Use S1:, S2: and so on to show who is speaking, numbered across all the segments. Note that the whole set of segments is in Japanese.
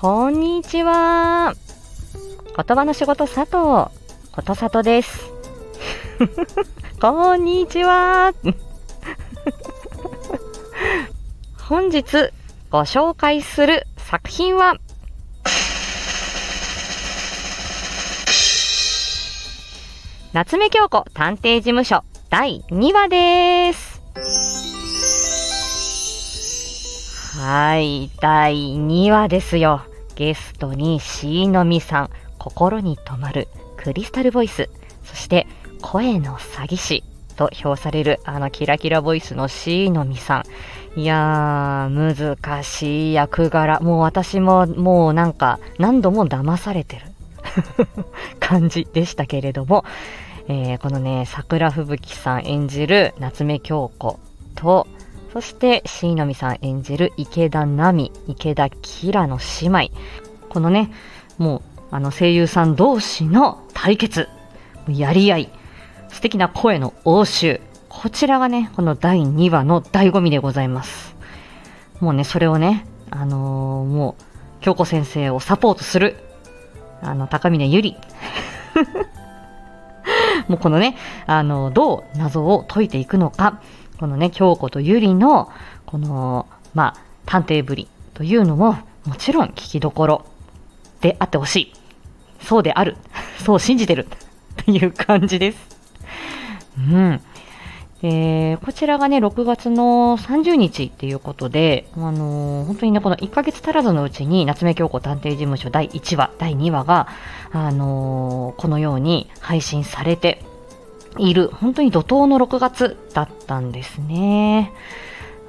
S1: こんにちは。言葉の仕事佐藤、ことさとです。こんにちは。本日ご紹介する作品は、夏目京子探偵事務所第2話です。はい、第2話ですよ。ゲストに椎の実さん、心に留まるクリスタルボイス、そして声の詐欺師と評されるあのキラキラボイスの椎の実さん。いやー、難しい役柄。もう私ももうなんか何度も騙されてる 感じでしたけれども、えーこのね、桜吹雪さん演じる夏目京子と、そして、椎の実さん演じる池田奈美、池田キラの姉妹。このね、もう、あの声優さん同士の対決、やり合い、素敵な声の応酬。こちらがね、この第2話の醍醐味でございます。もうね、それをね、あのーもう、京子先生をサポートする、あの、高峰ゆり。もうこのね、あの、どう謎を解いていくのか、このね、京子とゆりの、この、まあ、探偵ぶりというのも、もちろん聞きどころであってほしい。そうである。そう信じてる。っていう感じです。うん。えーこちらがね、6月の30日っていうことで、あのー本当にね、この1ヶ月足らずのうちに、夏目京子探偵事務所第1話、第2話が、あのーこのように配信されている、本当に怒涛の6月だったんですね。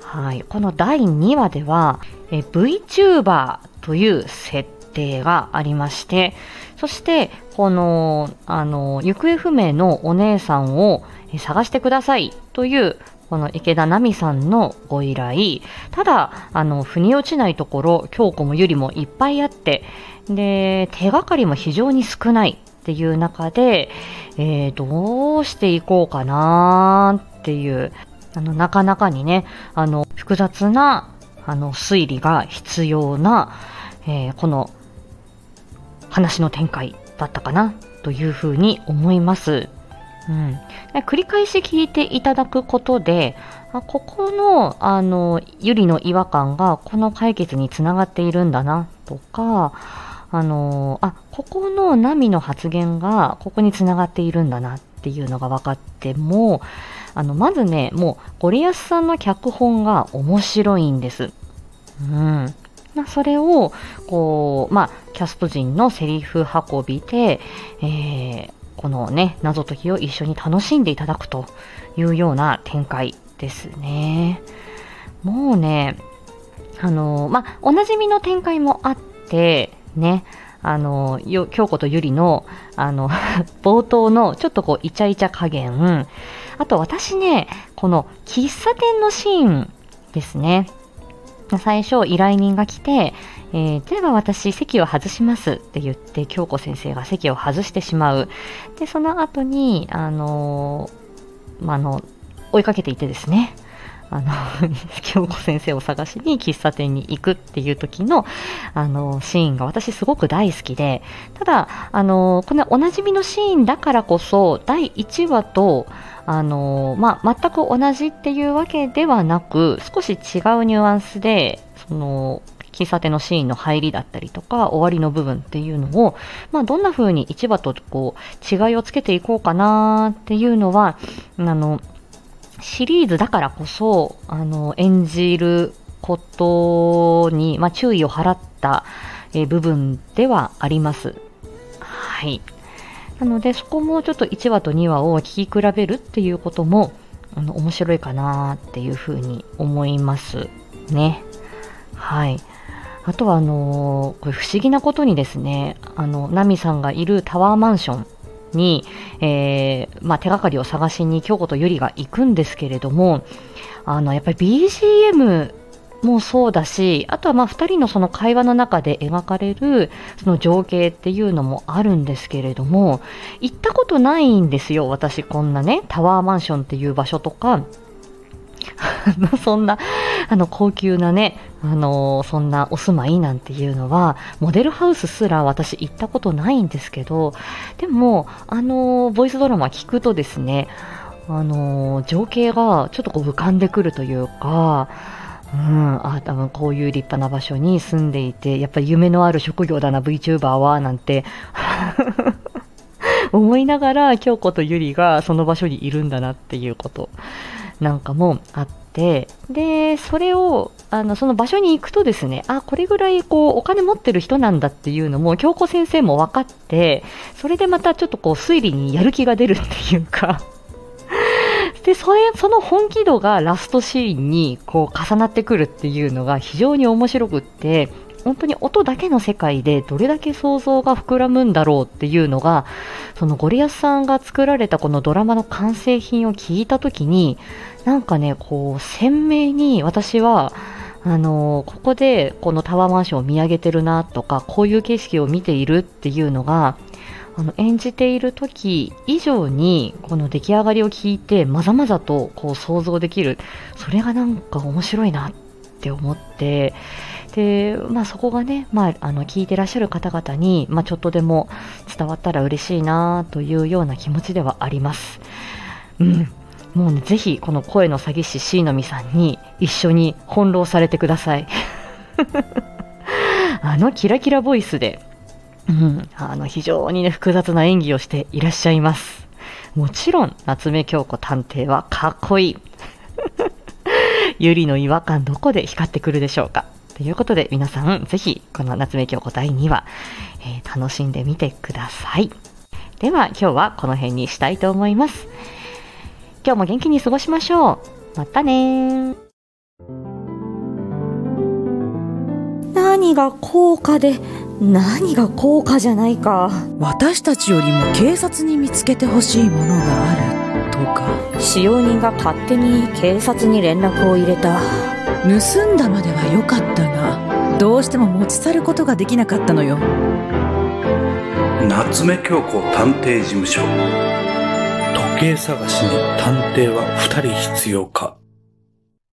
S1: はい。この第2話では、え VTuber という設定がありまして、そして、この、あの、行方不明のお姉さんを探してくださいという、この池田奈美さんのご依頼。ただ、あの、腑に落ちないところ、京子もゆりもいっぱいあって、で、手がかりも非常に少ないっていう中で、えーどうしていこうかなっていう、あの、なかなかにね、あの、複雑な、あの、推理が必要な、えーこの話の展開だったかなというふうに思います。うん、繰り返し聞いていただくことで、あここの、あの、ゆりの違和感がこの解決につながっているんだなとか、あの、あ、ここのナミの発言がここにつながっているんだなっていうのが分かっても、あの、まずね、もう、ゴリアスさんの脚本が面白いんです。うん。まあ、それを、こう、まあ、キャスト陣のセリフ運びで、えーこのね、謎解きを一緒に楽しんでいただくというような展開ですね。もうね、あの、まあ、おなじみの展開もあって、ね、あの、よ京子とゆりの、あの、冒頭のちょっとこう、イチャイチャ加減、あと私ね、この喫茶店のシーンですね。最初、依頼人が来て、えーでは私、席を外しますって言って、京子先生が席を外してしまう。で、その後に、あのーまあ、あの、追いかけていてですね、あの、京子先生を探しに喫茶店に行くっていう時の、あの、シーンが私すごく大好きで、ただ、あの、このおなじみのシーンだからこそ、第1話と、あの、まあ、全く同じっていうわけではなく、少し違うニュアンスで、その、喫茶店のシーンの入りだったりとか、終わりの部分っていうのを、まあ、どんな風に1話とこう、違いをつけていこうかなっていうのは、あの、シリーズだからこそ、あの、演じることに、まあ、注意を払った、え部分ではあります。はい。なので、そこもちょっと1話と2話を聞き比べるっていうことも、あの、面白いかなっていうふうに思いますね。はい。あとは、あのーこれ不思議なことにですね、あの、ナミさんがいるタワーマンションに、えーまあ、手がかりを探しに京子とゆりが行くんですけれども、あの、やっぱり BGM もそうだし、あとはまあ2人のその会話の中で描かれるその情景っていうのもあるんですけれども、行ったことないんですよ、私こんなね、タワーマンションっていう場所とか、そんな、あの高級なね、あのそんなお住まいなんていうのはモデルハウスすら私行ったことないんですけどでもあのボイスドラマ聞くとですねあの情景がちょっとこう浮かんでくるというかうん、あ多分こういう立派な場所に住んでいてやっぱり夢のある職業だな VTuber はなんて 思いながら京子とゆりがその場所にいるんだなっていうことなんかもあっててでそれをあのその場所に行くとですねあこれぐらいこうお金持ってる人なんだっていうのも京子先生も分かってそれでまたちょっとこう推理にやる気が出るっていうか。でそれその本気度がラストシーンにこう重なってくるっていうのが非常に面白くって本当に音だけの世界でどれだけ想像が膨らむんだろうっていうのがそのゴリアスさんが作られたこのドラマの完成品を聞いた時になんかねこう鮮明に私はあのここでこのタワーマンションを見上げてるなとかこういう景色を見ているっていうのがあの演じている時以上にこの出来上がりを聞いてまざまざとこう想像できる。それがなんか面白いなって思ってで、まあ、そこがね、まあ、あの聞いてらっしゃる方々に、まあ、ちょっとでも伝わったら嬉しいなというような気持ちではあります。うんもうね、ぜひこの声の詐欺師 C のみさんに一緒に翻弄されてください。あのキラキラボイスで、うん、あの非常にね、複雑な演技をしていらっしゃいます。もちろん、夏目京子探偵はかっこいい。ゆりの違和感どこで光ってくるでしょうかということで皆さんぜひこの夏目京子第2話、えー、楽しんでみてください。では今日はこの辺にしたいと思います。今日も元気に過ごしましょう。またね何が高価で何が高価じゃないか
S2: 私たちよりも警察に見つけてほしいものがあるとか
S1: 使用人が勝手に警察に連絡を入れた
S2: 盗んだまでは良かったがどうしても持ち去ることができなかったのよ。
S3: 夏目京子探偵事務所。
S4: 時計探しに探偵は2人必要か。